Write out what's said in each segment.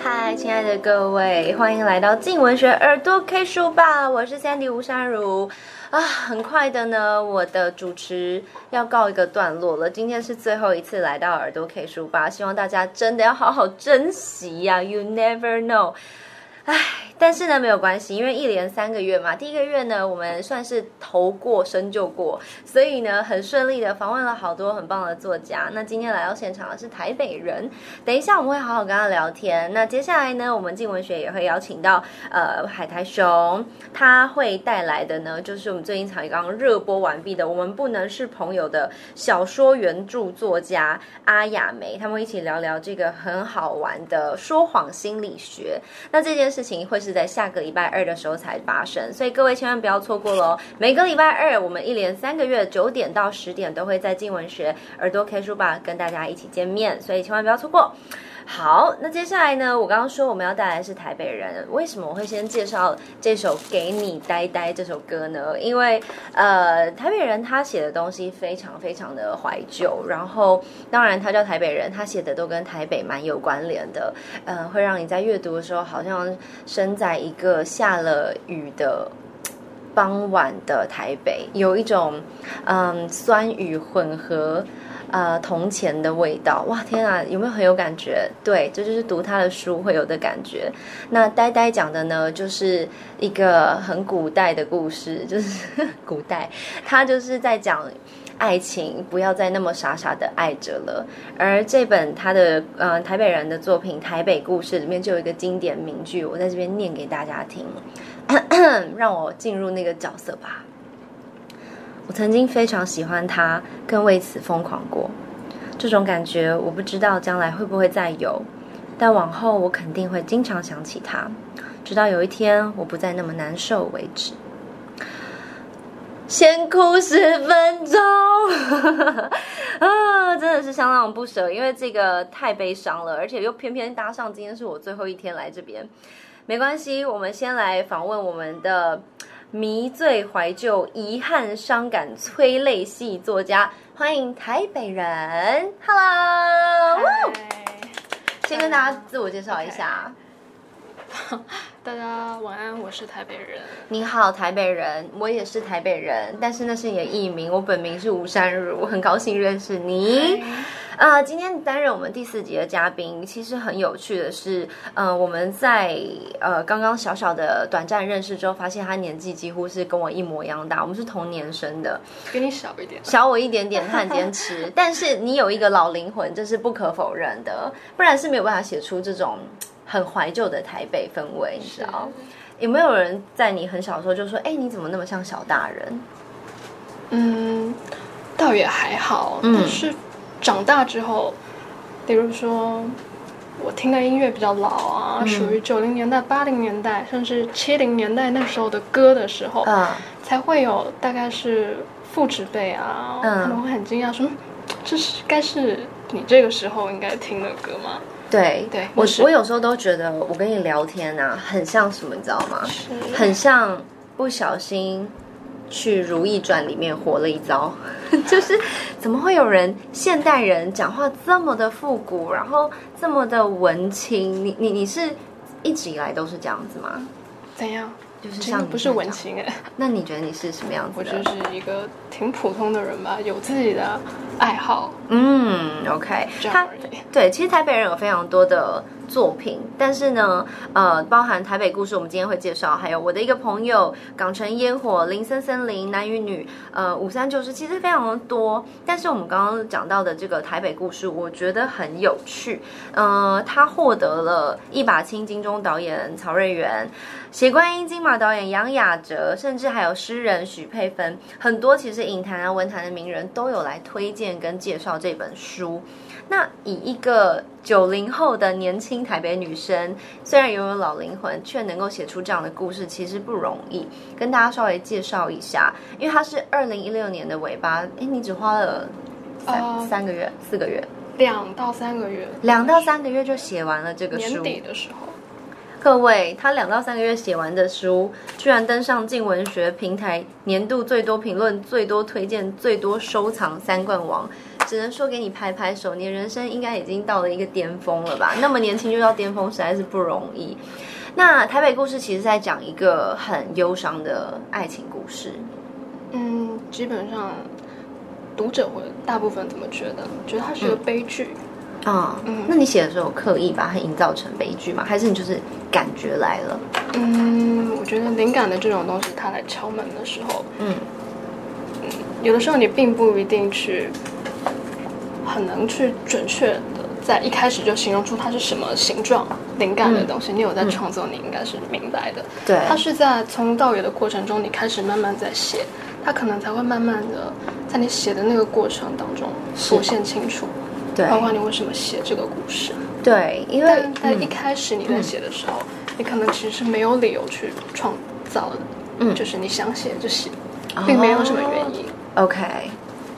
嗨，亲爱的各位，欢迎来到静文学耳朵 K 书吧，我是 Sandy 吴珊如啊。很快的呢，我的主持要告一个段落了。今天是最后一次来到耳朵 K 书吧，希望大家真的要好好珍惜呀，，You never know。唉，但是呢，没有关系，因为一连三个月嘛，第一个月呢，我们算是头过身就过，所以呢，很顺利的访问了好多很棒的作家。那今天来到现场的是台北人，等一下我们会好好跟他聊天。那接下来呢，我们静文学也会邀请到呃海苔熊，他会带来的呢，就是我们最近才刚刚热播完毕的《我们不能是朋友》的小说原著作家阿雅梅，他们一起聊聊这个很好玩的说谎心理学。那这件。事情会是是在下个礼拜二的时候才发生，所以各位千万不要错过喽！每个礼拜二，我们一连三个月九点到十点都会在静文学耳朵 K 书吧跟大家一起见面，所以千万不要错过。好，那接下来呢？我刚刚说我们要带来是台北人，为什么我会先介绍这首《给你呆呆》这首歌呢？因为呃，台北人他写的东西非常非常的怀旧，然后当然他叫台北人，他写的都跟台北蛮有关联的，呃，会让你在阅读的时候好像身在一个下了雨的傍晚的台北，有一种嗯酸雨混合。呃，铜钱的味道，哇，天啊，有没有很有感觉？对，这就是读他的书会有的感觉。那呆呆讲的呢，就是一个很古代的故事，就是 古代，他就是在讲爱情，不要再那么傻傻的爱着了。而这本他的呃台北人的作品《台北故事》里面就有一个经典名句，我在这边念给大家听，让我进入那个角色吧。我曾经非常喜欢他，更为此疯狂过。这种感觉我不知道将来会不会再有，但往后我肯定会经常想起他，直到有一天我不再那么难受为止。先哭十分钟 啊，真的是相当不舍，因为这个太悲伤了，而且又偏偏搭上今天是我最后一天来这边。没关系，我们先来访问我们的。迷醉怀旧、遗憾伤感、催泪系作家，欢迎台北人，Hello，先跟大家自我介绍一下。Okay. 大家晚安，我是台北人。你好，台北人，我也是台北人，但是那是你的艺名，我本名是吴珊如，很高兴认识你。啊、呃，今天担任我们第四集的嘉宾，其实很有趣的是，呃，我们在呃刚刚小小的短暂认识之后，发现他年纪几乎是跟我一模一样大，我们是同年生的，比你小一点，小我一点点，他很坚持，但是你有一个老灵魂，这是不可否认的，不然是没有办法写出这种很怀旧的台北氛围，你知道？有没有人在你很小的时候就说，哎，你怎么那么像小大人？嗯，倒也还好，但是。长大之后，比如说我听的音乐比较老啊，嗯、属于九零年代、八零年代，甚至七零年代那时候的歌的时候，嗯、才会有大概是父执辈啊，可能会很惊讶说：“这是该是你这个时候应该听的歌吗？”对对，我我有时候都觉得我跟你聊天啊，很像什么，你知道吗？很像不小心。去《如懿传》里面活了一遭，就是怎么会有人现代人讲话这么的复古，然后这么的文青？你你你是一直以来都是这样子吗？怎样？就是像不是文青哎？那你觉得你是什么样子？我就是一个挺普通的人吧，有自己的爱好。嗯，OK，他对，其实台北人有非常多的。作品，但是呢，呃，包含台北故事，我们今天会介绍，还有我的一个朋友，港城烟火，林森森林，男与女，呃，五三九十，其实非常的多。但是我们刚刚讲到的这个台北故事，我觉得很有趣。呃，他获得了一把青金钟导演曹瑞原，血观音金马导演杨雅喆，甚至还有诗人许佩芬，很多其实影坛啊文坛的名人都有来推荐跟介绍这本书。那以一个九零后的年轻台北女生，虽然拥有老灵魂，却能够写出这样的故事，其实不容易。跟大家稍微介绍一下，因为她是二零一六年的尾巴，哎，你只花了三、呃、三个月、四个月，两到三个月，两到三个月就写完了这个书。年底的时候，各位，他两到三个月写完的书，居然登上静文学平台年度最多评论、最多推荐、最多收藏三冠王。只能说给你拍拍手，你的人生应该已经到了一个巅峰了吧？那么年轻就到巅峰，实在是不容易。那台北故事其实在讲一个很忧伤的爱情故事。嗯，基本上读者会大部分怎么觉得？觉得它是个悲剧。啊、嗯，嗯，那你写的时候刻意把它营造成悲剧吗？还是你就是感觉来了？嗯，我觉得灵感的这种东西，它来敲门的时候，嗯，嗯，有的时候你并不一定去很能去准确的在一开始就形容出它是什么形状。灵感的东西，嗯、你有在创作，你应该是明白的。对，它是在从到有的过程中，你开始慢慢在写，它可能才会慢慢的在你写的那个过程当中浮现清楚。对，包括你为什么写这个故事。对，因为在一开始你在写的时候，嗯、你可能其实是没有理由去创造的。嗯，就是你想写就写，并没有什么原因。哦、OK，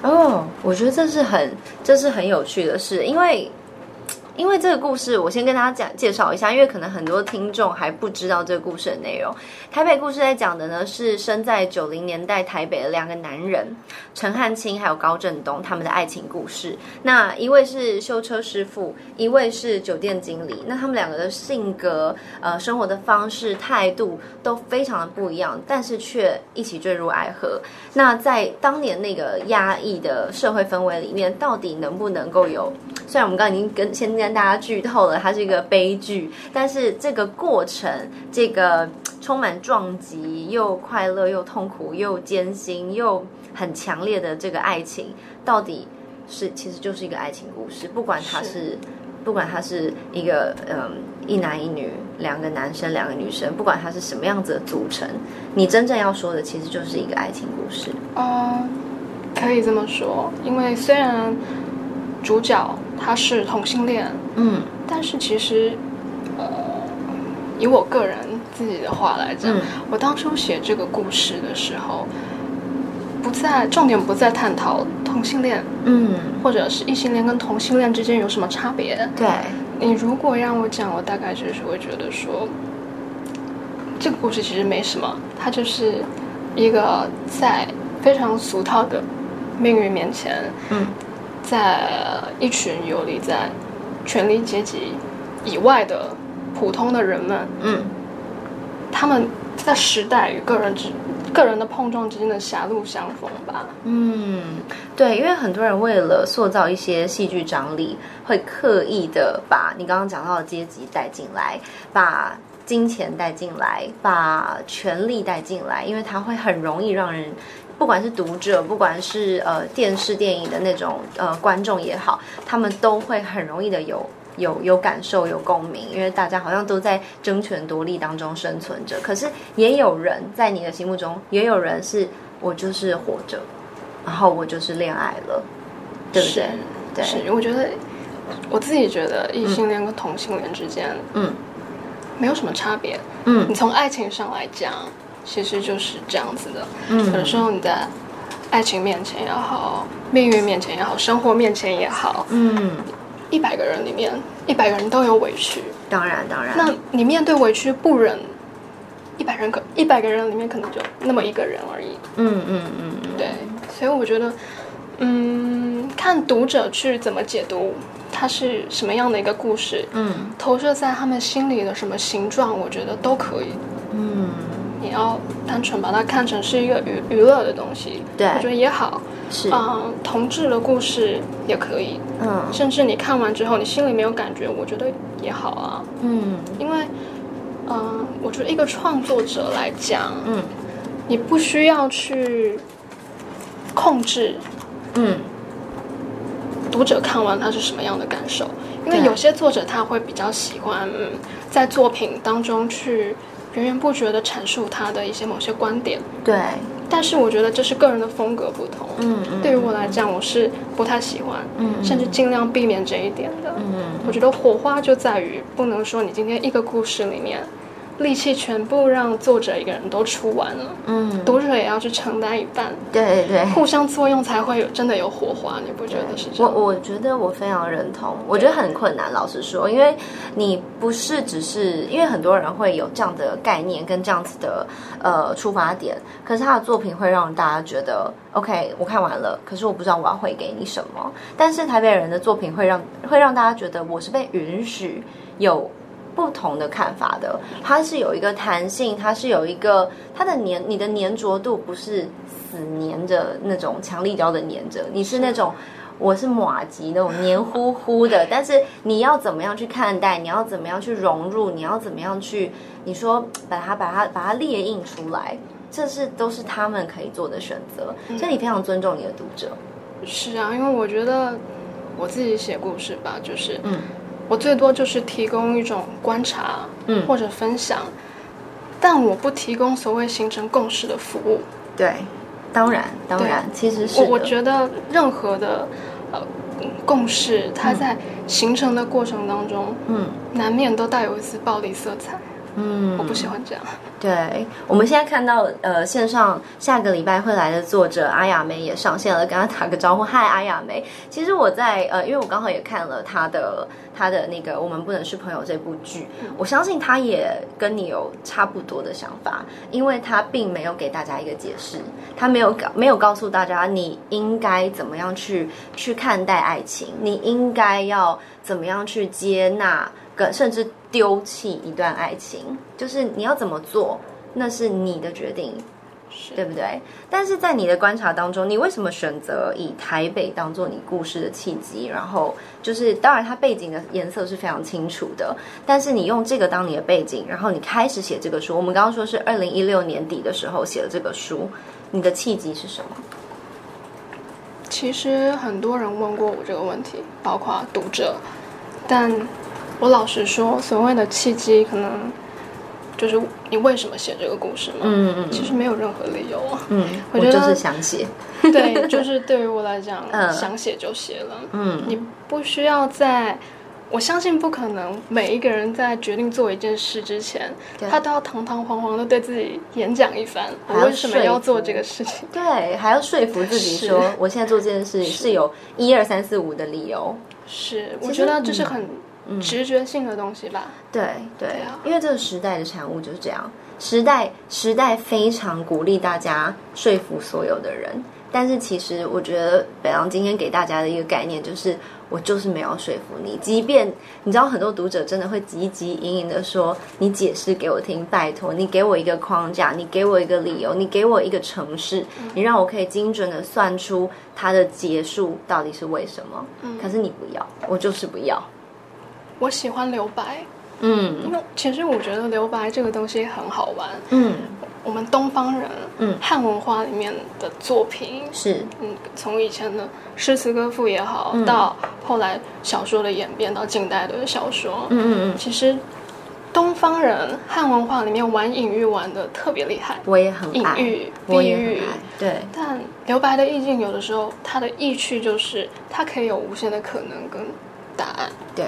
哦，我觉得这是很这是很有趣的事，因为。因为这个故事，我先跟大家讲介绍一下，因为可能很多听众还不知道这个故事的内容。台北故事在讲的呢，是生在九零年代台北的两个男人，陈汉卿还有高振东他们的爱情故事。那一位是修车师傅，一位是酒店经理。那他们两个的性格、呃，生活的方式、态度都非常的不一样，但是却一起坠入爱河。那在当年那个压抑的社会氛围里面，到底能不能够有？虽然我们刚刚已经跟先跟大家剧透了，它是一个悲剧，但是这个过程，这个 充满撞击又快乐又痛苦又艰辛又很强烈的这个爱情，到底是其实就是一个爱情故事。不管它是，是不管它是一个嗯一男一女两个男生两个女生，不管它是什么样子的组成，你真正要说的其实就是一个爱情故事。嗯，可以这么说，因为虽然主角。他是同性恋，嗯，但是其实，呃，以我个人自己的话来讲，嗯、我当初写这个故事的时候，不在重点不在探讨同性恋，嗯，或者是异性恋跟同性恋之间有什么差别。对，你如果让我讲，我大概就是会觉得说，这个故事其实没什么，它就是一个在非常俗套的命运面前，嗯。在一群游离在权力阶级以外的普通的人们，嗯，他们在时代与个人之个人的碰撞之间的狭路相逢吧。嗯，对，因为很多人为了塑造一些戏剧张力，会刻意的把你刚刚讲到的阶级带进来，把金钱带进来，把权力带进来，因为它会很容易让人。不管是读者，不管是呃电视电影的那种呃观众也好，他们都会很容易的有有有感受、有共鸣，因为大家好像都在争权夺利当中生存着。可是也有人在你的心目中，也有人是我就是活着，然后我就是恋爱了，对不对？对，是，我觉得我自己觉得异性恋跟同性恋之间，嗯，没有什么差别。嗯，你从爱情上来讲。其实就是这样子的，嗯，有的时候你在爱情面前也好，命运面前也好，生活面前也好，嗯，一百个人里面，一百个人都有委屈，当然当然。那你面对委屈不忍，一百人可一百个人里面可能就那么一个人而已，嗯嗯嗯，对。所以我觉得，嗯，看读者去怎么解读它是什么样的一个故事，嗯，投射在他们心里的什么形状，我觉得都可以，嗯。你要单纯把它看成是一个娱娱乐的东西，对，我觉得也好。是啊，呃，同志的故事也可以。嗯，甚至你看完之后，你心里没有感觉，我觉得也好啊。嗯，因为，嗯，呃，我觉得一个创作者来讲，嗯，你不需要去控制，嗯，读者看完他是什么样的感受，因为有些作者他会比较喜欢，嗯，在作品当中去。源源不绝的阐述他的一些某些观点，对，但是我觉得这是个人的风格不同。嗯嗯，对于我来讲，我是不太喜欢，嗯，甚至尽量避免这一点的。嗯，我觉得火花就在于不能说你今天一个故事里面，力气全部让作者一个人都出完了，嗯，读者也要去承担一半，对对对，互相作用才会有真的有火花，你不觉得是这样？我我觉得我非常认同，我觉得很困难，老实说，因为你不是只是因为很多人会有这样的概念跟这样子的呃出发点，可是他的作品会让大家觉得 OK，我看完了，可是我不知道我要回给你什么，但是台北人的作品会让会让大家觉得我是被允许有。不同的看法的，它是有一个弹性，它是有一个它的粘，你的粘着度不是死粘着那种强力胶的粘着，你是那种我是马吉那种黏糊糊的。但是你要怎么样去看待？你要怎么样去融入？你要怎么样去？你说把它把它把它列印出来，这是都是他们可以做的选择。所以你非常尊重你的读者。是啊，因为我觉得我自己写故事吧，就是嗯。我最多就是提供一种观察，嗯，或者分享，嗯，但我不提供所谓形成共识的服务。对，当然，当然，其实是我我觉得任何的呃共识，它在形成的过程当中，嗯，难免都带有一丝暴力色彩。嗯，我不喜欢这样。对，我们现在看到，呃，线上下个礼拜会来的作者阿雅梅也上线了，跟他打个招呼。嗨，阿雅梅。其实我在，呃，因为我刚好也看了他的他的那个《我们不能是朋友》这部剧，我相信他也跟你有差不多的想法，因为他并没有给大家一个解释，他没有告没有告诉大家你应该怎么样去去看待爱情，你应该要怎么样去接纳。甚至丢弃一段爱情，就是你要怎么做，那是你的决定，对不对？但是在你的观察当中，你为什么选择以台北当做你故事的契机？然后就是，当然它背景的颜色是非常清楚的，但是你用这个当你的背景，然后你开始写这个书。我们刚刚说是二零一六年底的时候写了这个书，你的契机是什么？其实很多人问过我这个问题，包括读者，但。我老实说，所谓的契机，可能就是你为什么写这个故事嘛。嗯嗯。其实没有任何理由。嗯，我觉得我就是想写。对，就是对于我来讲，嗯、想写就写了。嗯。你不需要在，我相信不可能每一个人在决定做一件事之前，他都要堂堂皇皇的对自己演讲一番，我为什么要做这个事情？对，还要说服自己说，我现在做这件事是有一二三四五的理由。是，我觉得这是很。直觉性的东西吧，对，对啊，因为这个时代的产物就是这样，时代时代非常鼓励大家说服所有的人，但是其实我觉得北洋今天给大家的一个概念就是，我就是没有说服你，即便你知道很多读者真的会急急营营的说，你解释给我听，拜托你给我一个框架，你给我一个理由，你给我一个城市，你让我可以精准的算出它的结束到底是为什么，嗯，可是你不要，我就是不要。我喜欢留白，嗯，因为其实我觉得留白这个东西很好玩，嗯，我们东方人，嗯，汉文化里面的作品是，嗯，从以前的诗词歌赋也好，嗯，到后来小说的演变，到近代的小说，嗯嗯嗯，其实东方人汉文化里面玩隐喻玩的特别厉害，我也很爱，隐喻、比喻，对，但留白的意境有的时候它的意趣就是它可以有无限的可能跟答案，对。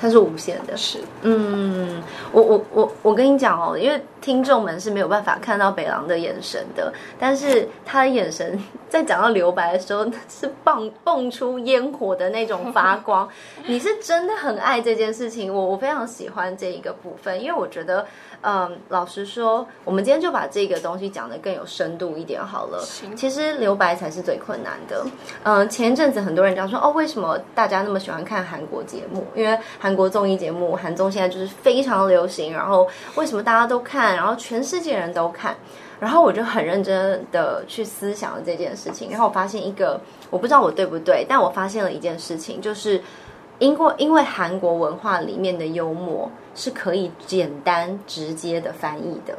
它是无限的，是，嗯，我我我我跟你讲哦，因为听众们是没有办法看到北狼的眼神的，但是他的眼神在讲到留白的时候是蹦蹦出烟火的那种发光，你是真的很爱这件事情，我我非常喜欢这一个部分，因为我觉得。嗯，老实说，我们今天就把这个东西讲得更有深度一点好了。其实留白才是最困难的。嗯，前一阵子很多人讲说，哦，为什么大家那么喜欢看韩国节目？因为韩国综艺节目韩综现在就是非常流行。然后为什么大家都看？然后全世界人都看。然后我就很认真的去思想了这件事情。然后我发现一个，我不知道我对不对，但我发现了一件事情，就是。因为因为韩国文化里面的幽默是可以简单直接的翻译的，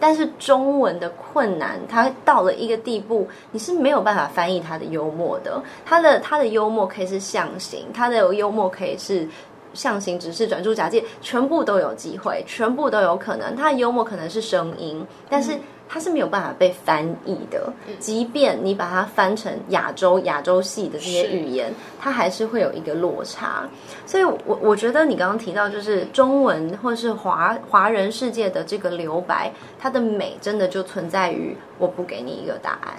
但是中文的困难，它到了一个地步，你是没有办法翻译它的幽默的。它的它的幽默可以是象形，它的幽默可以是象形、直视、转注、假借，全部都有机会，全部都有可能。它的幽默可能是声音，但是它是没有办法被翻译的。即便你把它翻成亚洲亚洲系的这些语言，它还是会有一个落差。所以我，我我觉得你刚刚提到，就是中文或是华华人世界的这个留白，它的美真的就存在于我不给你一个答案，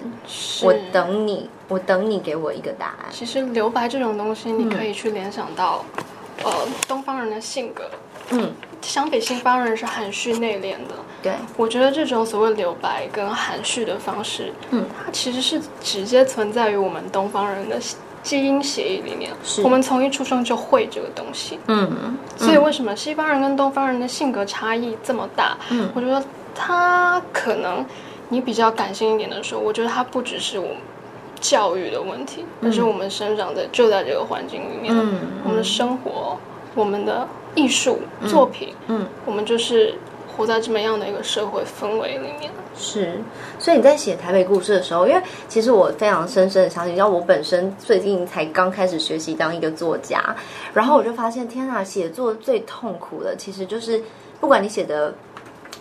我等你，我等你给我一个答案。其实留白这种东西，你可以去联想到，嗯、呃，东方人的性格。嗯，相比西方人是含蓄内敛的。对，我觉得这种所谓留白跟含蓄的方式，嗯，它其实是直接存在于我们东方人的基因协议里面。是，我们从一出生就会这个东西。嗯，嗯，所以为什么西方人跟东方人的性格差异这么大？嗯，我觉得他可能你比较感性一点的说，我觉得他不只是我们教育的问题，而是我们生长在就在这个环境里面，嗯，我们的生活，我们的。艺术作品，我们就是活在这么样的一个社会氛围里面。是，所以你在写台北故事的时候，因为其实我非常深深的相信，像我本身最近才刚开始学习当一个作家，然后我就发现，天啊，写作最痛苦的其实就是，不管你写的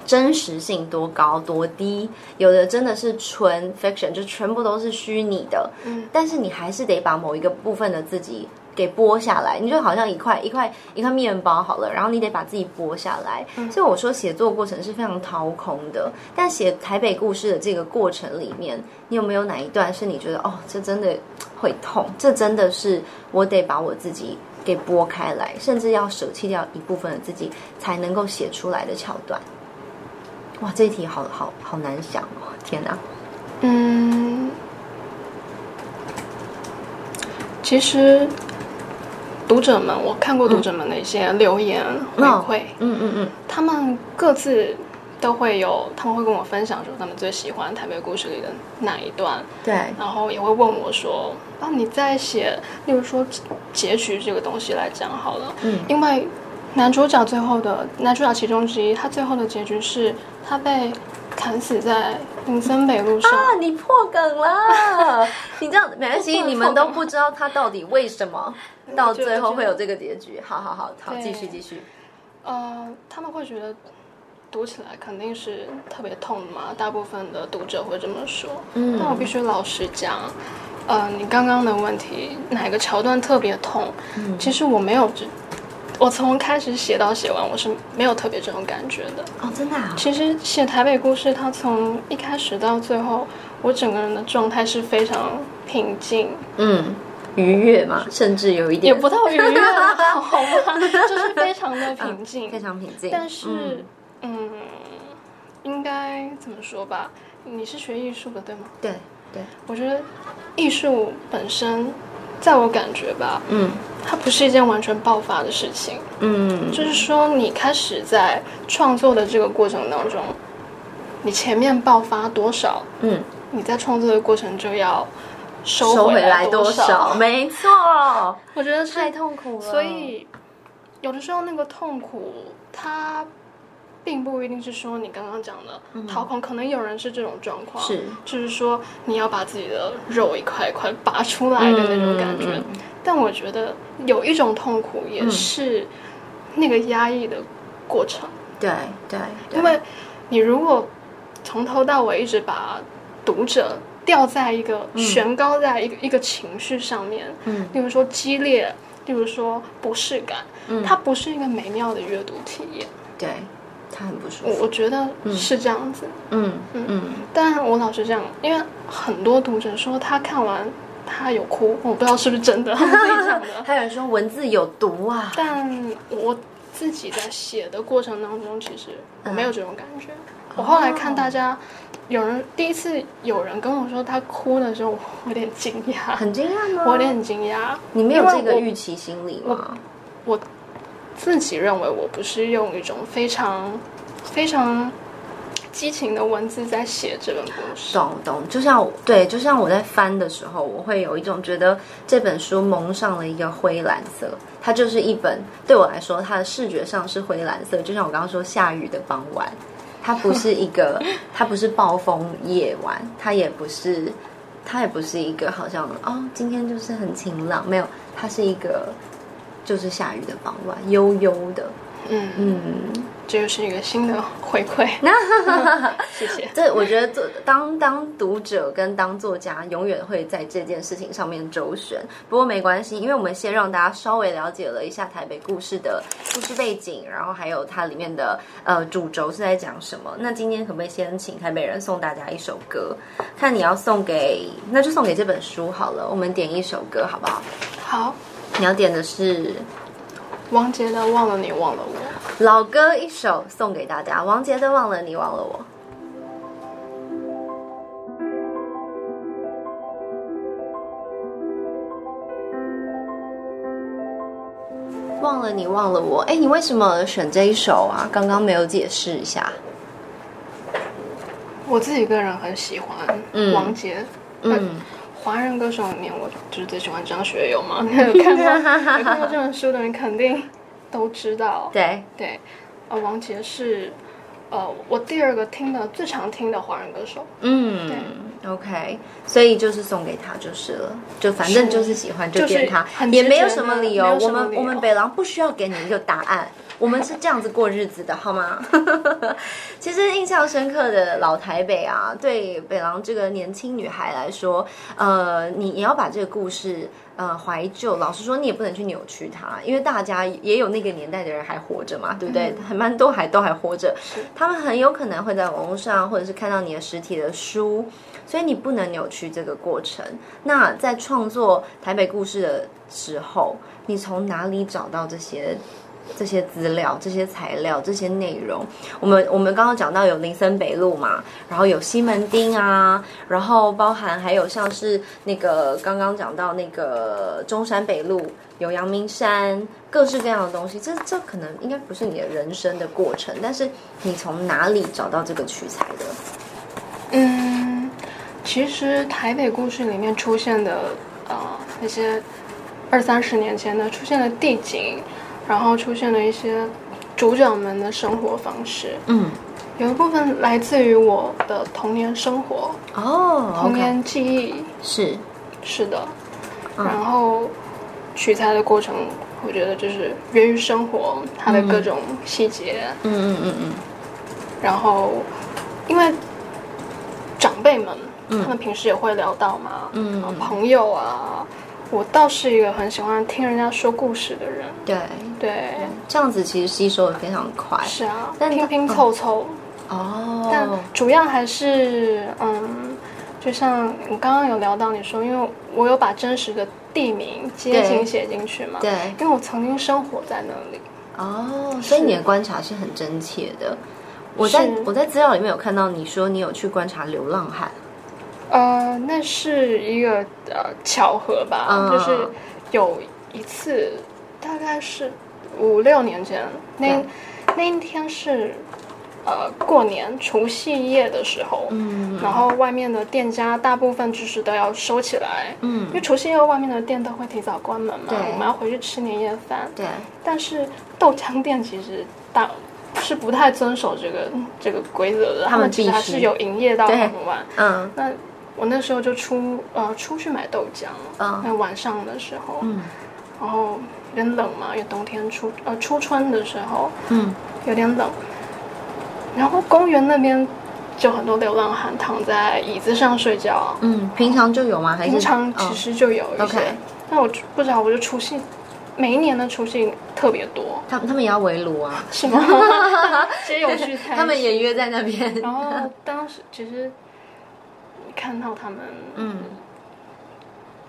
真实性多高多低，有的真的是纯 fiction，就全部都是虚拟的，嗯，但是你还是得把某一个部分的自己。给剥下来，你就好像一块一块一块面包好了，然后你得把自己剥下来。嗯、所以我说写作过程是非常掏空的。但写台北故事的这个过程里面，你有没有哪一段是你觉得哦，这真的会痛？这真的是我得把我自己给剥开来，甚至要舍弃掉一部分的自己才能够写出来的桥段？哇，这一题好好好难想哦！天哪，嗯，其实。读者们，我看过读者们的一些留言回馈，嗯嗯嗯，他们各自都会有，他们会跟我分享说他们最喜欢台北故事里的哪一段，对，然后也会问我说，啊，你在写，例如说结局这个东西来讲好了，嗯，因为男主角最后的男主角其中之一，他最后的结局是他被砍死在林森北路上啊，你破梗了，你这样没关系，你们都不知道他到底为什么。到最后会有这个结局，好好好，好，继续继续。呃，他们会觉得读起来肯定是特别痛的嘛，大部分的读者会这么说。嗯，但我必须老实讲，呃，你刚刚的问题哪个桥段特别痛？嗯，其实我没有，我从开始写到写完，我是没有特别这种感觉的。哦，真的啊？其实写台北故事，它从一开始到最后，我整个人的状态是非常平静。嗯。愉悦嘛，甚至有一点也不到愉悦，好吗？就是非常的平静，非常平静。但是，嗯，嗯，应该怎么说吧？你是学艺术的，对吗？对对。我觉得艺术本身，在我感觉吧，嗯，它不是一件完全爆发的事情。嗯，就是说，你开始在创作的这个过程当中，你前面爆发多少，嗯，你在创作的过程就要。收回来多少？没错，我觉得太痛苦了。所以，有的时候那个痛苦，它并不一定是说你刚刚讲的掏空，可能有人是这种状况，是就是说你要把自己的肉一块一块拔出来的那种感觉。但我觉得有一种痛苦也是那个压抑的过程。对对，因为你如果从头到尾一直把读者。吊在一个悬高在一个、嗯、一个情绪上面，嗯，例如说激烈，例如说不适感，嗯，它不是一个美妙的阅读体验，对，它很不舒服。我我觉得是这样子，嗯嗯嗯。但我老是这样，因为很多读者说他看完他有哭，我不知道是不是真的，他自己讲的。还有人说文字有毒啊，但我自己在写的过程当中，其实我没有这种感觉。嗯、我后来看大家。有人第一次有人跟我说他哭的时候，我有点惊讶，很惊讶吗？我有点很惊讶。你没有这个预期心理吗？我，我自己认为我不是用一种非常非常激情的文字在写这本故事。懂懂，就像对，就像我在翻的时候，我会有一种觉得这本书蒙上了一个灰蓝色，它就是一本对我来说，它的视觉上是灰蓝色，就像我刚刚说下雨的傍晚。它不是一个，它不是暴风夜晚，它也不是，它也不是一个好像哦，今天就是很晴朗，没有，它是一个就是下雨的傍晚，悠悠的，嗯嗯。这又是一个新的回馈，那 谢谢。这我觉得做当当读者跟当作家，永远会在这件事情上面周旋。不过没关系，因为我们先让大家稍微了解了一下台北故事的故事背景，然后还有它里面的呃主轴是在讲什么。那今天可不可以先请台北人送大家一首歌？看你要送给，那就送给这本书好了。我们点一首歌好不好？好。你要点的是？王杰的《忘了你忘了我》，老歌一首送给大家。王杰的《忘了你忘了我》，忘了你忘了我。哎，你为什么选这一首啊？刚刚没有解释一下。我自己个人很喜欢王杰，嗯。华人歌手里面，我就是最喜欢张学友嘛。有 看过有看过这本书的人肯定都知道。对对，呃，王杰是呃我第二个听的最常听的华人歌手。嗯，对，OK，所以就是送给他就是了，就反正就是喜欢就点他，也没有什么理由。我们我们北狼不需要给你一个答案。我们是这样子过日子的，好吗？其实印象深刻的老台北啊，对北狼这个年轻女孩来说，呃，你你要把这个故事呃怀旧，老实说，你也不能去扭曲它，因为大家也有那个年代的人还活着嘛，对不对？还蛮多还都还活着，他们很有可能会在网络上或者是看到你的实体的书，所以你不能扭曲这个过程。那在创作台北故事的时候，你从哪里找到这些？这些资料、这些材料、这些内容，我们我们刚刚讲到有林森北路嘛，然后有西门町啊，然后包含还有像是那个刚刚讲到那个中山北路有阳明山，各式各样的东西。这这可能应该不是你的人生的过程，但是你从哪里找到这个取材的？嗯，其实台北故事里面出现的呃那些二三十年前的出现的地景。然后出现了一些主角们的生活方式，嗯，有一部分来自于我的童年生活哦，童年记忆。是。是的，然后取材的过程，我觉得就是源于生活，它的各种细节，嗯嗯嗯嗯，然后因为长辈们，他们平时也会聊到嘛，嗯，朋友啊。我倒是一个很喜欢听人家说故事的人，对。对，这样子其实吸收的非常快。是啊，但拼拼凑凑。哦，但主要还是嗯，就像我刚刚有聊到你说，因为我有把真实的地名街景写进去嘛，对，因为我曾经生活在那里。哦，所以你的观察是很真切的。我在我在资料里面有看到你说你有去观察流浪汉。呃，那是一个呃巧合吧，嗯、就是有一次，大概是五六年前，那对。那一天是呃过年除夕夜的时候，嗯，然后外面的店家大部分就是都要收起来，嗯，因为除夕夜外面的店都会提早关门嘛，对，我们要回去吃年夜饭，对，但是豆浆店其实大是不太遵守这个这个规则的，他们其实还是有营业到很晚，嗯，那。我那时候就出呃出去买豆浆，嗯，那晚上的时候，嗯，然后有点冷嘛，因为冬天初呃初春的时候，嗯，有点冷。然后公园那边就很多流浪汉躺在椅子上睡觉，嗯，平常就有吗？还是平常其实就有一些，那我不知道，我就除夕每一年的除夕特别多，他们他们也要围炉啊，是吗？街友聚餐，他们也约在那边。然后当时其实。看到他们，嗯，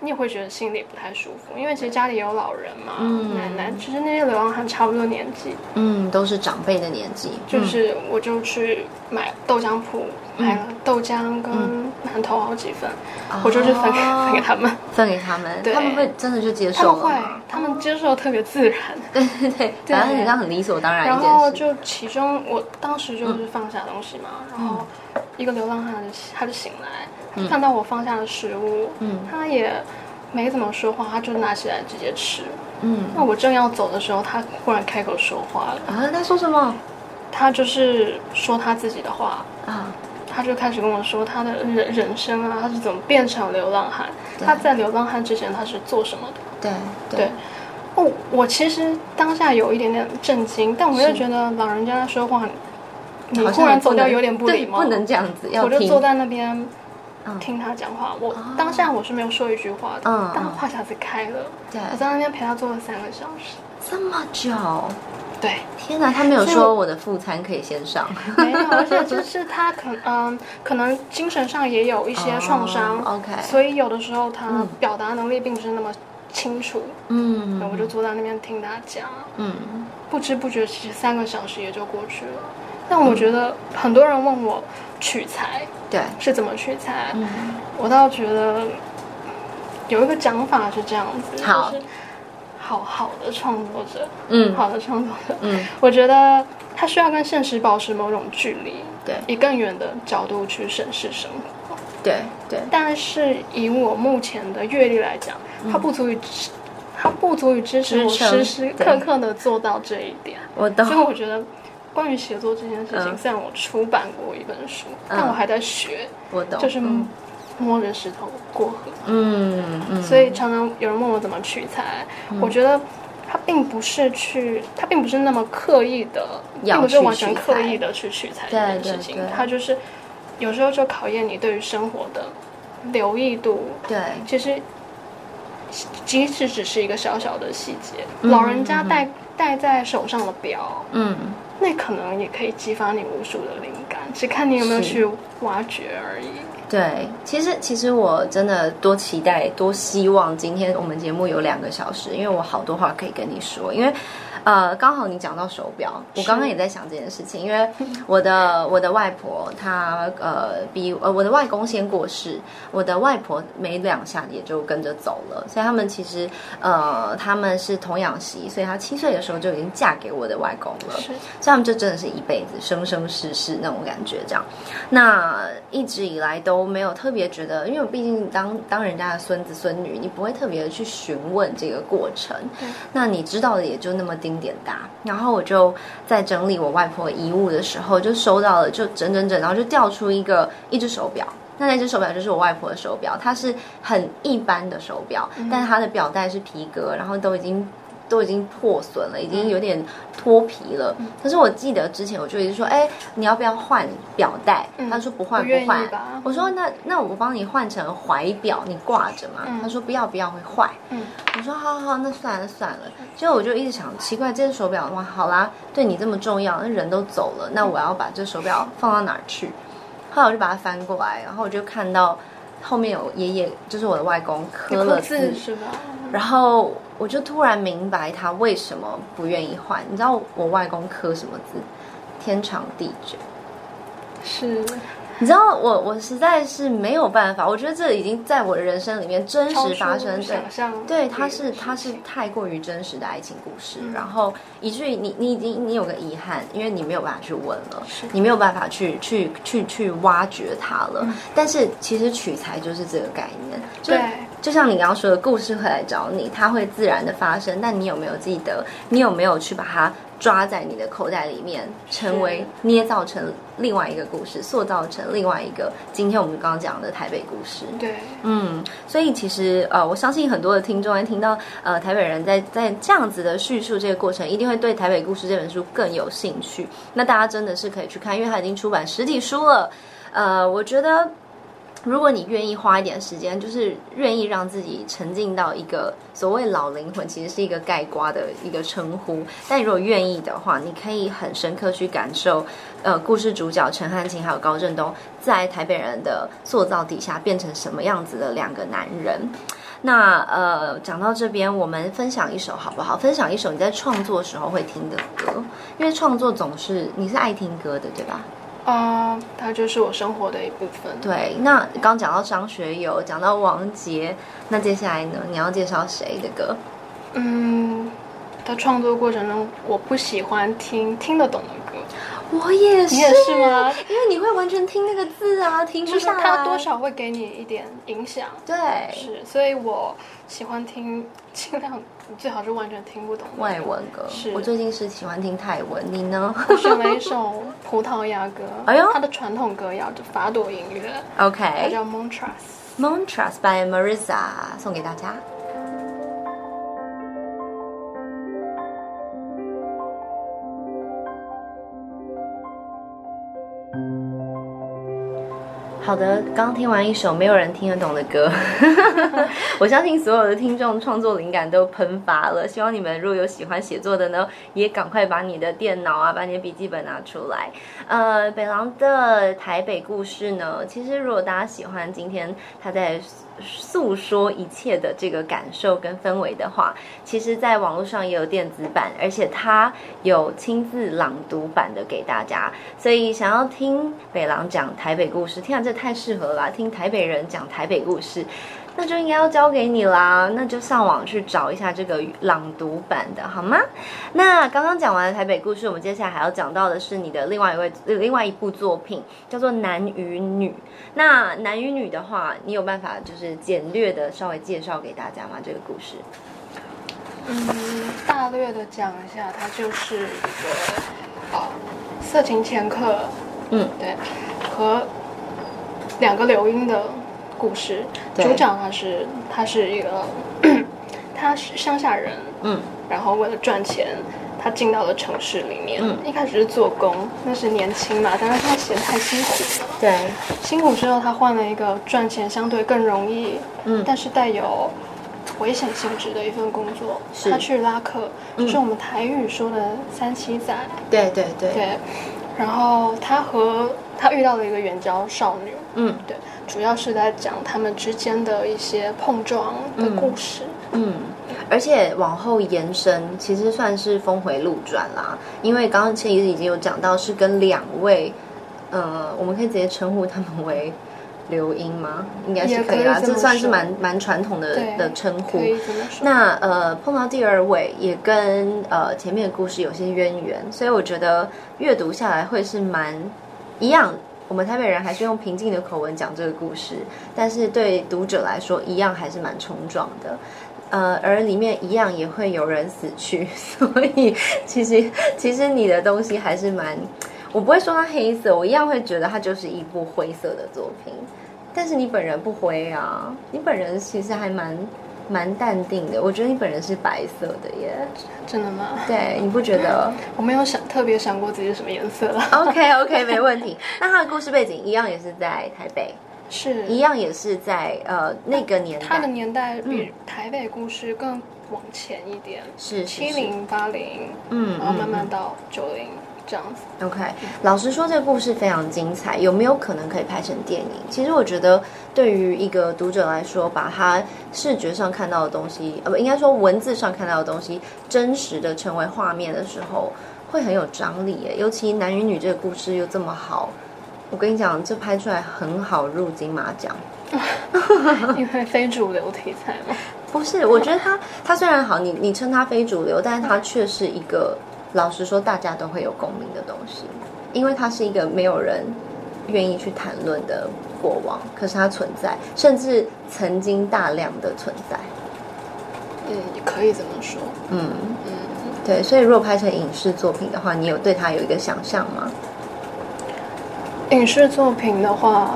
你也会觉得心里不太舒服，因为其实家里有老人嘛，嗯、奶奶，其实那些流浪汉差不多年纪，嗯，都是长辈的年纪。就是我就去买豆浆铺，嗯、买了豆浆跟馒头好几份，嗯、我就去分给、哦、分给他们，分给他们，对他们会真的就接受了他们会，他们接受特别自然，对对对，反正很像很理所当然。然后就其中我当时就是放下东西嘛，嗯、然后一个流浪汉他就醒来。看到我放下的食物，嗯，他也没怎么说话，他就拿起来直接吃，嗯。那我正要走的时候，他忽然开口说话了啊！他说什么？他就是说他自己的话啊，他就开始跟我说他的人人生啊，他是怎么变成流浪汉？他在流浪汉之前他是做什么的？对对。对哦，我其实当下有一点点震惊，但我又觉得老人家说话，你忽然走掉有点不礼貌，不能这样子。我就坐在那边听他讲话。我当下我是没有说一句话的，但他话匣子开了，我在那边陪他坐了三个小时，这么久。对，天哪，他没有说我的副餐可以先上，没有，而且就是他可 嗯，可能精神上也有一些创伤，OK，所以有的时候他表达能力并不是那么清楚，嗯，我就坐在那边听他讲，嗯，不知不觉其实三个小时也就过去了。但我觉得很多人问我取材，对，是怎么取材，我倒觉得有一个讲法是这样子，好。好好的创作者，嗯，好的创作者，嗯，我觉得他需要跟现实保持某种距离，对，以更远的角度去审视生活，对对。但是以我目前的阅历来讲，他不足以，它不足以支持我时时刻刻的做到这一点。我懂。所以我觉得，关于写作这件事情，虽然我出版过一本书，但我还在学。我懂。就是。摸着石头过河，嗯嗯，所以常常有人问我怎么取材，嗯、我觉得他并不是去，他并不是那么刻意的，并不是完全刻意的去取材这件事情，他就是有时候就考验你对于生活的留意度。对，其实即使只是一个小小的细节，嗯、老人家戴戴在手上的表，嗯，那可能也可以激发你无数的灵感，只看你有没有去挖掘而已。对，其实其实我真的多期待、多希望今天我们节目有两个小时，因为我好多话可以跟你说，因为。呃，刚好你讲到手表，我刚刚也在想这件事情，因为我的 我的外婆她呃比呃我的外公先过世，我的外婆没两下也就跟着走了，所以他们其实呃他们是童养媳，所以她七岁的时候就已经嫁给我的外公了，是，所以他们就真的是一辈子生生世世那种感觉这样，那一直以来都没有特别觉得，因为我毕竟当当人家的孙子孙女，你不会特别的去询问这个过程，嗯、那你知道的也就那么丁。点大，然后我就在整理我外婆遗物的时候，就收到了，就整整整，然后就掉出一个一只手表。那那只手表就是我外婆的手表，它是很一般的手表，但是它的表带是皮革，然后都已经。都已经破损了，已经有点脱皮了。嗯、可是我记得之前我就一直说，哎，你要不要换表带？嗯、他说不换不换。我说那那我帮你换成怀表，你挂着嘛。嗯、他说不要不要会坏。嗯、我说好好好，那算了算了。结果我就一直想，奇怪，这只手表的话，好啦，对你这么重要，那人都走了，那我要把这手表放到哪儿去？后来我就把它翻过来，然后我就看到后面有爷爷，就是我的外公刻了字，是吧？然后。我就突然明白他为什么不愿意换。你知道我外公刻什么字？天长地久。是。你知道我我实在是没有办法。我觉得这已经在我的人生里面真实发生。对，对，它是它是太过于真实的爱情故事，嗯、然后以至于你你已经你有个遗憾，因为你没有办法去问了，是你没有办法去去去去挖掘它了。嗯、但是其实取材就是这个概念。对。就像你刚刚说的，故事会来找你，它会自然的发生。但你有没有记得？你有没有去把它抓在你的口袋里面，成为捏造成另外一个故事，塑造成另外一个今天我们刚刚讲的台北故事？对，嗯，所以其实呃，我相信很多的听众在听到呃台北人在在这样子的叙述这个过程，一定会对《台北故事》这本书更有兴趣。那大家真的是可以去看，因为它已经出版实体书了。呃，我觉得。如果你愿意花一点时间，就是愿意让自己沉浸到一个所谓老灵魂，其实是一个盖瓜的一个称呼。但如果愿意的话，你可以很深刻去感受，呃，故事主角陈汉卿还有高振东在台北人的塑造底下变成什么样子的两个男人。那呃，讲到这边，我们分享一首好不好？分享一首你在创作时候会听的歌，因为创作总是你是爱听歌的，对吧？啊，uh, 它就是我生活的一部分。对，那刚讲到张学友，讲到王杰，那接下来呢？你要介绍谁的歌？嗯，在创作过程中，我不喜欢听听得懂的歌。我也是，你也是吗？因为你会完全听那个字啊，听不下来。它多少会给你一点影响。对，是，所以我喜欢听，尽量最好是完全听不懂外文歌。是，我最近是喜欢听泰文，你呢？我选了一首葡萄牙歌，哎呦，它的传统歌谣，就法朵音乐。OK，它叫 Montras。Montras by Marisa，送给大家。好的，刚听完一首没有人听得懂的歌，我相信所有的听众创作灵感都喷发了。希望你们如果有喜欢写作的呢，也赶快把你的电脑啊，把你的笔记本拿出来。呃，北狼的台北故事呢，其实如果大家喜欢今天他在。诉说一切的这个感受跟氛围的话，其实在网络上也有电子版，而且他有亲自朗读版的给大家。所以想要听北郎讲台北故事，天啊，这太适合了！听台北人讲台北故事。那就应该要交给你啦，那就上网去找一下这个朗读版的好吗？那刚刚讲完了台北故事，我们接下来还要讲到的是你的另外一位、另外一部作品，叫做《男与女》。那《男与女》的话，你有办法就是简略的稍微介绍给大家吗？这个故事？嗯，大略的讲一下，它就是一个啊，色情前客，嗯，对，和两个留音的。故事组长他是他是一个，他是乡下人，嗯，然后为了赚钱，他进到了城市里面。嗯，一开始是做工，那是年轻嘛，但是他嫌太辛苦了。对，辛苦之后他换了一个赚钱相对更容易，嗯，但是带有危险性质的一份工作。他去拉客，就是我们台语说的三七仔。对对对对，然后他和他遇到了一个援交少女。嗯，对。主要是在讲他们之间的一些碰撞的故事。嗯，嗯，而且往后延伸，其实算是峰回路转啦。因为刚刚其实已经有讲到，是跟两位，呃，我们可以直接称呼他们为刘英吗？应该是可以啦，这，这算是蛮蛮传统的的称呼。那呃，碰到第二位，也跟呃前面的故事有些渊源，所以我觉得阅读下来会是蛮一样。我们台北人还是用平静的口吻讲这个故事，但是对读者来说，一样还是蛮冲撞的，呃，而里面一样也会有人死去，所以其实其实你的东西还是蛮，我不会说它黑色，我一样会觉得它就是一部灰色的作品，但是你本人不灰啊，你本人其实还蛮。蛮淡定的，我觉得你本人是白色的耶，真的吗？对，你不觉得？我没有想特别想过自己是什么颜色了。OK OK，没问题。那他的故事背景一样也是在台北，是一样也是在呃那个年代。他的年代比台北故事更往前一点，是七零八零，嗯，然后慢慢到九零。这样子，OK。老实说，这个故事非常精彩，有没有可能可以拍成电影？其实我觉得，对于一个读者来说，把他视觉上看到的东西，呃，不应该说文字上看到的东西，真实的成为画面的时候，会很有张力耶。尤其男与女这个故事又这么好，我跟你讲，这拍出来很好入金马奖。因为非主流题材吗？不是，我觉得他他虽然好，你你称他非主流，但是他却是一个。老实说，大家都会有共鸣的东西，因为它是一个没有人愿意去谈论的过往，可是它存在，甚至曾经大量的存在。嗯，也可以这么说。嗯嗯，对。所以，如果拍成影视作品的话，你有对它有一个想象吗？影视作品的话，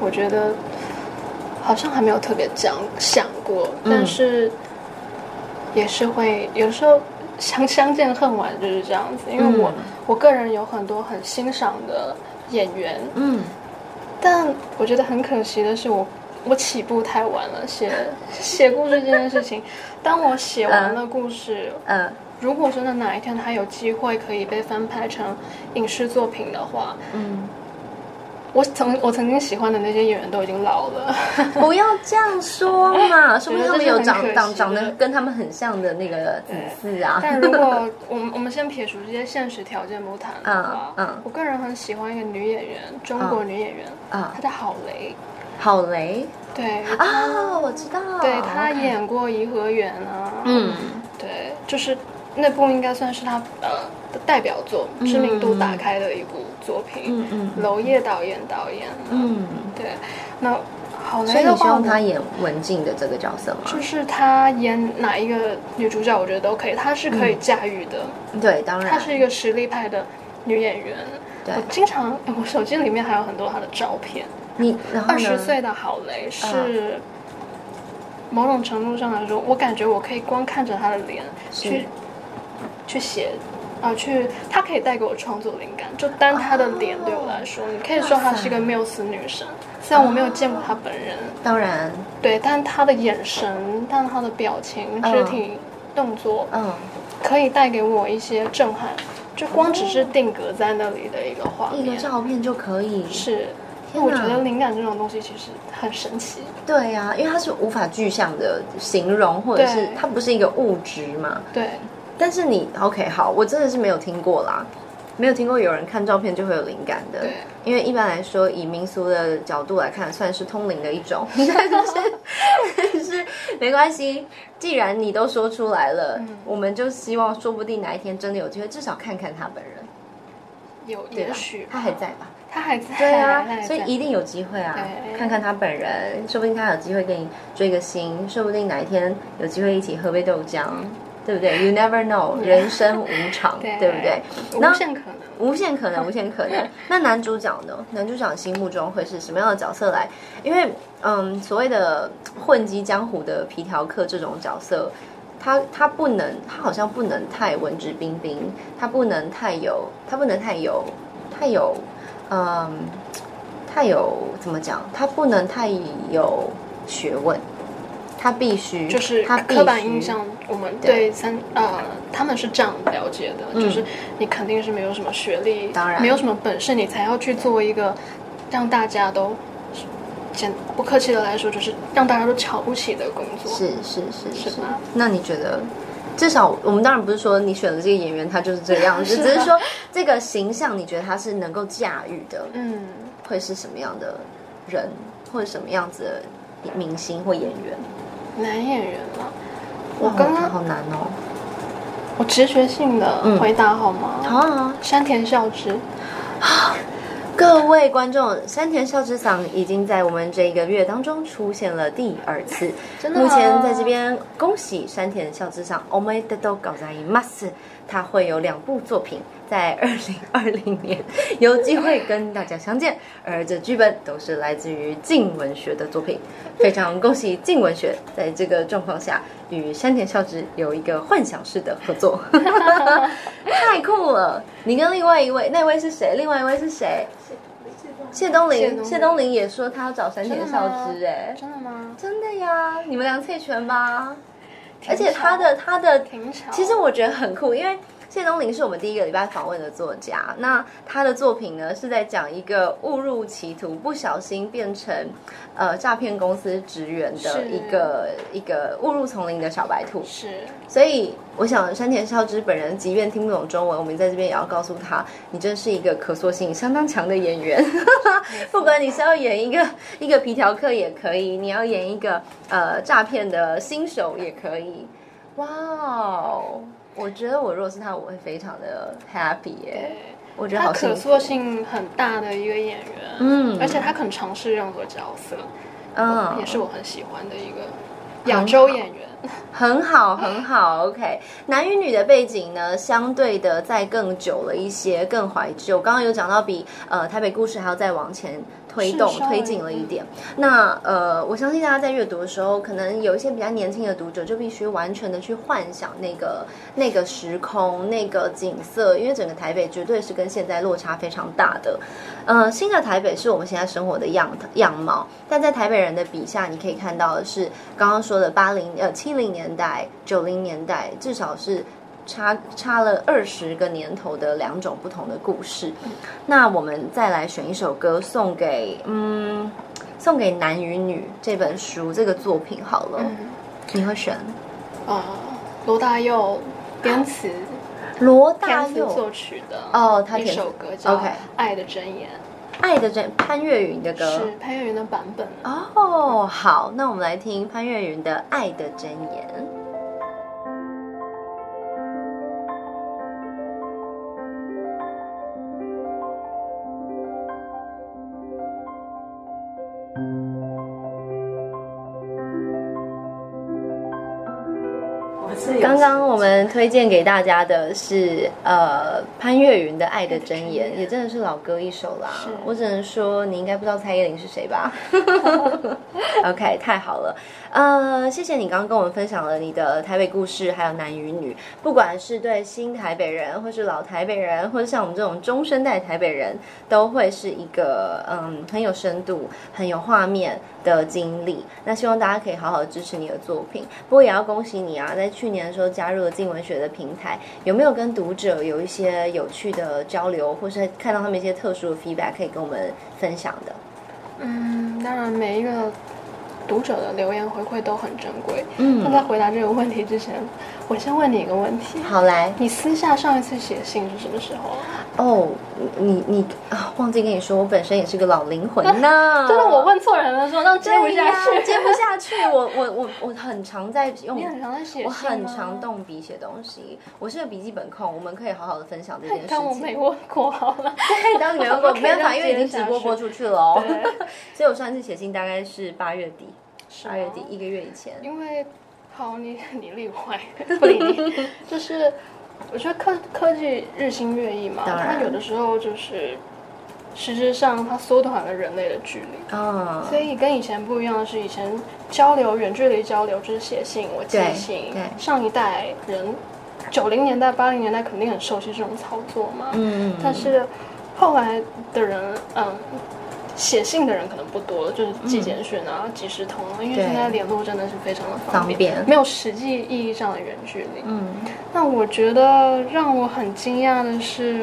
我觉得好像还没有特别讲想过，但是也是会有时候。相相见恨晚就是这样子，因为我、嗯、我个人有很多很欣赏的演员，嗯，但我觉得很可惜的是我，我我起步太晚了，写写故事这件事情，当我写完了故事，嗯，嗯，如果真的哪一天他有机会可以被翻拍成影视作品的话，嗯。我曾我曾经喜欢的那些演员都已经老了，不要这样说嘛！说不定他们有长长长得跟他们很像的那个子嗣啊。但如果 我们我们先撇除这些现实条件不谈的话，嗯，嗯，我个人很喜欢一个女演员，中国女演员，啊、嗯，她叫郝蕾。郝蕾，对啊、哦，我知道，对她演过《颐和园》啊，嗯，对，就是。那部应该算是她呃的代表作，知名度打开的一部作品。嗯嗯，娄烨导演导演。嗯，对。那好，所以你希望他演文静的这个角色吗？就是他演哪一个女主角，我觉得都可以。她是可以驾驭的。嗯、对，当然。她是一个实力派的女演员。对。我经常，我手机里面还有很多她的照片。你二十岁的郝蕾是、嗯、某种程度上来说，我感觉我可以光看着她的脸去。去写啊，去他可以带给我创作灵感。就单他的脸对我来说，哦、你可以说她是一个缪斯女神。虽然我没有见过她本人，当然对，但她的眼神，但她的表情、肢体动作，嗯，可以带给我一些震撼。就光只是定格在那里的一个画面，一个照片就可以是。因为我觉得灵感这种东西其实很神奇。对呀、啊，因为它是无法具象的形容，或者是它不是一个物质嘛。对。但是你 OK 好，我真的是没有听过啦，没有听过有人看照片就会有灵感的。对。因为一般来说，以民俗的角度来看，算是通灵的一种。但是，但是没关系，既然你都说出来了，嗯、我们就希望，说不定哪一天真的有机会，至少看看他本人。有，也许他还在吧？他还在，对啊，所以一定有机会啊！看看他本人，说不定他有机会给你追个星，说不定哪一天有机会一起喝杯豆浆，对不对？You never know，人生无常，对，对不对？无限可能，无限可能，无限可能。那男主角呢？男主角心目中会是什么样的角色来？因为，嗯，所谓的混迹江湖的皮条客这种角色，他他不能，他好像不能太文质彬彬，他不能太有，他不能太有，太有。嗯，太有怎么讲？他不能太有学问，他必须就是他刻板印象。我们对三呃，他们是这样了解的，嗯，就是你肯定是没有什么学历，当然没有什么本事，你才要去做一个让大家都简不客气的来说，就是让大家都瞧不起的工作。是是是是？那你觉得？至少我们当然不是说你选的这个演员他就是这个样子，只是说这个形象你觉得他是能够驾驭的，嗯，会是什么样的人，或者什么样子的明星或演员？男演员吗？我刚刚好难哦，我直觉性的回答好吗？好啊，山田孝之。各位观众，山田孝之桑已经在我们这一个月当中出现了第二次。真的目前在这边恭喜山田孝之桑，おめでとうございます。 他会有两部作品在二零二零年有机会跟大家相见，而这剧本都是来自于静文学的作品。非常恭喜静文学在这个状况下与山田孝之有一个幻想式的合作，太酷了！你跟另外一位，那位是谁？另外一位是谁？谢东林，谢东林也说他要找山田孝之，哎，真的吗？真的呀，你们俩猜拳吧。而且他的他的，其实我觉得很酷，因为。谢东林是我们第一个礼拜访问的作家，那他的作品呢是在讲一个误入歧途、不小心变成呃诈骗公司职员的一个一个误入丛林的小白兔。是，所以我想山田孝之本人即便听不懂中文，我们在这边也要告诉他，你真是一个可塑性相当强的演员。不管你是要演一个一个皮条客也可以，你要演一个呃诈骗的新手也可以。哇哦！我觉得我如果是他，我会非常的 happy 耶。我觉得好他可塑性很大的一个演员，嗯，而且他肯尝试任何角色，嗯，也是我很喜欢的一个亚洲演员。很好，很好，OK。男与女的背景呢，相对的再更久了一些，更怀旧。刚刚有讲到比呃台北故事还要再往前。推动推进了一点，那呃，我相信大家在阅读的时候，可能有一些比较年轻的读者就必须完全的去幻想那个那个时空、那个景色，因为整个台北绝对是跟现在落差非常大的。呃，新的台北是我们现在生活的样样貌，但在台北人的笔下，你可以看到的是刚刚说的八零呃七零年代、九零年代，至少是。差差了二十个年头的两种不同的故事，那我们再来选一首歌送给嗯，送给男与女这本书这个作品好了，嗯、你会选？呃，罗大佑编词，罗大佑作曲的哦，他一首歌叫《爱的箴言》.爱的箴潘越云的歌是潘越云的版本哦。好，那我们来听潘越云的《爱的箴言》。刚刚我们推荐给大家的是呃潘越云的《爱的箴言》，也真的是老歌一首啦。我只能说你应该不知道蔡依林是谁吧？OK，太好了。呃，谢谢你刚刚跟我们分享了你的台北故事，还有男与女，不管是对新台北人，或是老台北人，或者像我们这种中生代台北人，都会是一个嗯很有深度、很有画面的经历。那希望大家可以好好支持你的作品。不过也要恭喜你啊，在去年的时候加入了静文学的平台，有没有跟读者有一些有趣的交流，或是看到他们一些特殊的 feedback 可以跟我们分享的？嗯，当然每一个。读者的留言回馈都很珍贵。嗯，那在回答这个问题之前，我先问你一个问题。好来，你私下上一次写信是什么时候？哦，你你啊，忘记跟你说，我本身也是个老灵魂呢。真的，我问错人了，说那接不下去，接不下去。我我我我很常在 用，你很常在写，我很常动笔写东西。我是个笔记本控，我们可以好好的分享这件事情。当我没问过好了，对，当你没问过，没办法，因为已经直播播出去了哦。所以我上一次写信大概是八月底。十二月底一个月以前，因为好，你你例外，不理你。就是我觉得科科技日新月异嘛，它有的时候就是实质上它缩短了人类的距离啊。所以跟以前不一样的是，以前交流远距离交流就是写信，我寄信。上一代人九零年代八零年代肯定很熟悉这种操作嘛。嗯，但是后来的人，嗯。写信的人可能不多，就是寄简讯啊、即时通啊，因为现在联络真的是非常的方便，方便没有实际意义上的远距离。嗯，那我觉得让我很惊讶的是，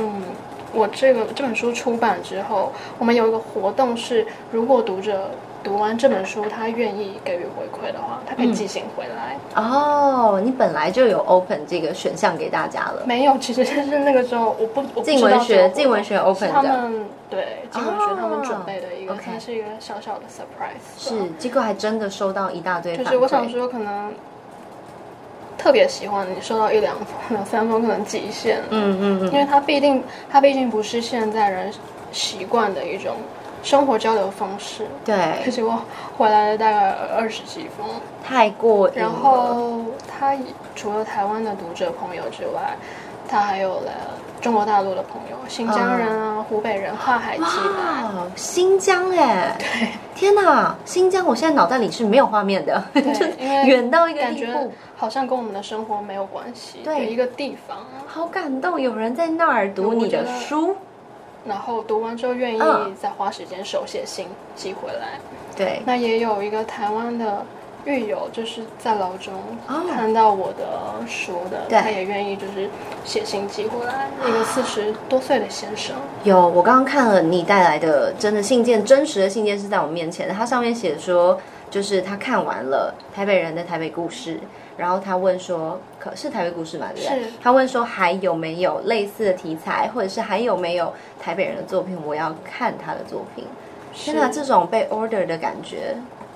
我这个这本书出版之后，我们有一个活动是，如果读者。读完这本书，他愿意给予回馈的话，他可以寄信回来。嗯、哦，你本来就有 open 这个选项给大家了？没有，其实是那个时候我不，我不镜文学，镜文学 open 的。他们对静文学他们准备的一个，它、哦、是一个小小的 surprise。是，结果还真的收到一大堆。就是我想说，可能特别喜欢你收到一两封、两三封，可能极限。嗯嗯嗯，因为它毕竟，它毕竟不是现在人习惯的一种。生活交流方式，对，结果回来了大概二十几封，太过了。然后他除了台湾的读者朋友之外，他还有了中国大陆的朋友，新疆人啊、嗯、湖北人跨海寄来。新疆哎，对，天哪，新疆！我现在脑袋里是没有画面的，对，因为 远到一个地步，好像跟我们的生活没有关系。对，一个地方，好感动，有人在那儿读你的书。然后读完之后愿意再花时间手写信寄回来，对。那也有一个台湾的狱友，就是在牢中看到我的书的，哦、他也愿意就是写信寄回来。那个四十多岁的先生，有我刚刚看了你带来的真的信件，真实的信件是在我面前的，他上面写说，就是他看完了台北人的台北故事。然后他问说：“可是台北故事嘛，对不对？”他问说：“还有没有类似的题材，或者是还有没有台北人的作品？我要看他的作品。”天哪，这种被 order 的感觉，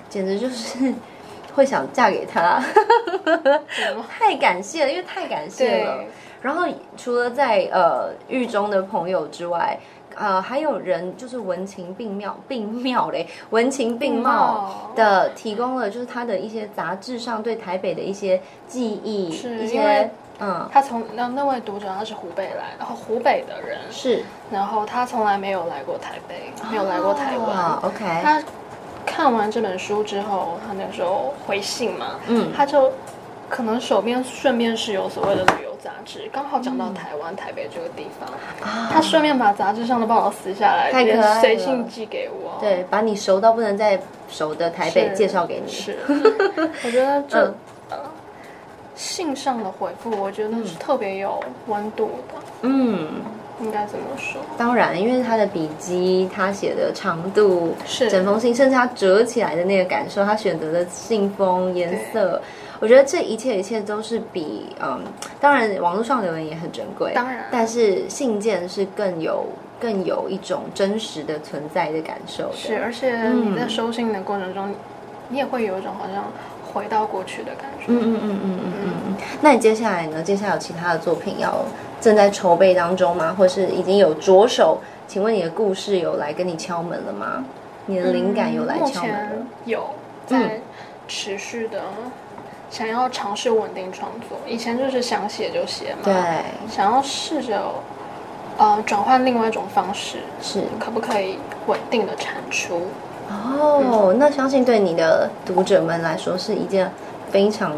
简直就是 会想嫁给他，太感谢了，因为太感谢了。然后除了在呃狱中的朋友之外。呃，还有人就是文情并妙，并妙嘞，文情并茂的提供了，就是他的一些杂志上对台北的一些记忆，是一些嗯，他从那那位读者他是湖北来，然后湖北的人。是，然后他从来没有来过台北，没有来过台湾，哦，OK，他看完这本书之后，他那个时候回信嘛，嗯，他就可能手边顺便是有所谓的旅游。杂志刚好讲到台湾、嗯、台北这个地方，啊、他顺便把杂志上的报道撕下来，太可爱了，随信寄给我。对，把你熟到不能再熟的台北介绍给你。是，我觉得这、嗯呃、信上的回复，我觉得是特别有温度的。嗯，应该怎么说？当然，因为他的笔迹，他写的长度，是整封信，甚至他折起来的那个感受，他选择的信封颜色。我觉得这一切一切都是比嗯，当然网络上留言也很珍贵，当然，但是信件是更有更有一种真实的存在的感受的。是，而且你在收信的过程中，嗯、你也会有一种好像回到过去的感觉。嗯嗯嗯嗯嗯嗯。那你接下来呢？接下来有其他的作品要正在筹备当中吗？或是已经有着手？请问你的故事有来跟你敲门了吗？你的灵感有来敲门了？嗯、有在持续的。想要尝试稳定创作，以前就是想写就写嘛。对。想要试着，呃，转换另外一种方式，是可不可以稳定的产出？哦，嗯、那相信对你的读者们来说是一件非常。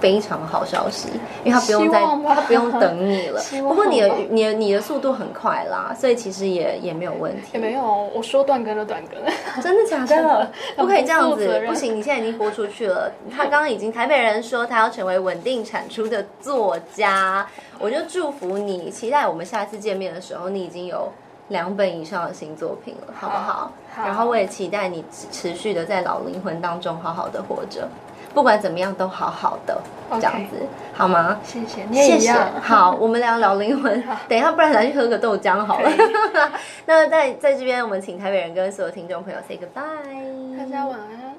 非常好消息，因为他不用再，他不用等你了。不过你的你的你的速度很快啦，所以其实也也没有问题。也没有，我说断更就断更。真的假的？不可以这样子，不行！你现在已经播出去了。他刚刚已经台北人说他要成为稳定产出的作家，我就祝福你，期待我们下次见面的时候，你已经有两本以上的新作品了，好不好？好，然后我也期待你持续的在老灵魂当中好好的活着。不管怎么样都好好的这样子好吗？谢谢，你也一样。谢谢。好，我们俩聊灵魂。等一下，不然咱去喝个豆浆好了。那在在这边，我们请台北人跟所有听众朋友 say goodbye，大家晚安。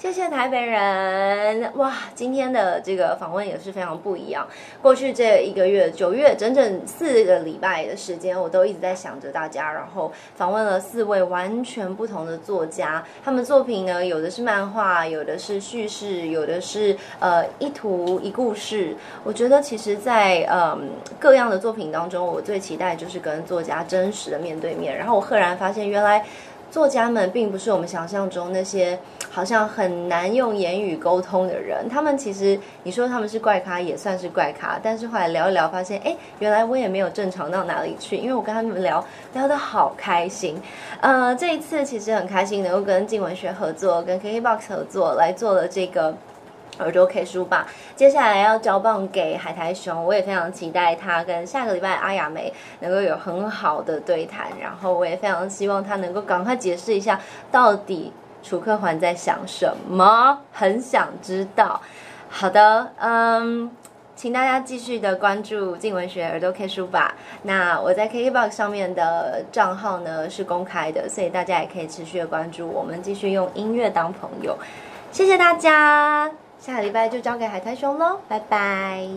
谢谢台北人哇！今天的这个访问也是非常不一样。过去这一个月，九月整整四个礼拜的时间，我都一直在想着大家，然后访问了四位完全不同的作家。他们作品呢，有的是漫画，有的是叙事，有的是呃一图一故事。我觉得其实在，嗯各样的作品当中，我最期待就是跟作家真实的面对面。然后我赫然发现，原来。作家们并不是我们想象中那些好像很难用言语沟通的人，他们其实你说他们是怪咖也算是怪咖，但是后来聊一聊发现，哎，原来我也没有正常到哪里去，因为我跟他们聊聊得好开心。呃，这一次其实很开心能够跟静文学合作，跟 KKBOX 合作来做了这个。耳朵 K 书吧，接下来要交棒给海苔熊，我也非常期待他跟下个礼拜阿雅梅能够有很好的对谈，然后我也非常希望他能够赶快解释一下到底楚克环在想什么，很想知道。好的，嗯，请大家继续的关注静文学耳朵 K 书吧。那我在 KKBOX 上面的账号呢是公开的，所以大家也可以持续的关注我们，继续用音乐当朋友。谢谢大家。下个礼拜就交给海苔熊喽，拜拜。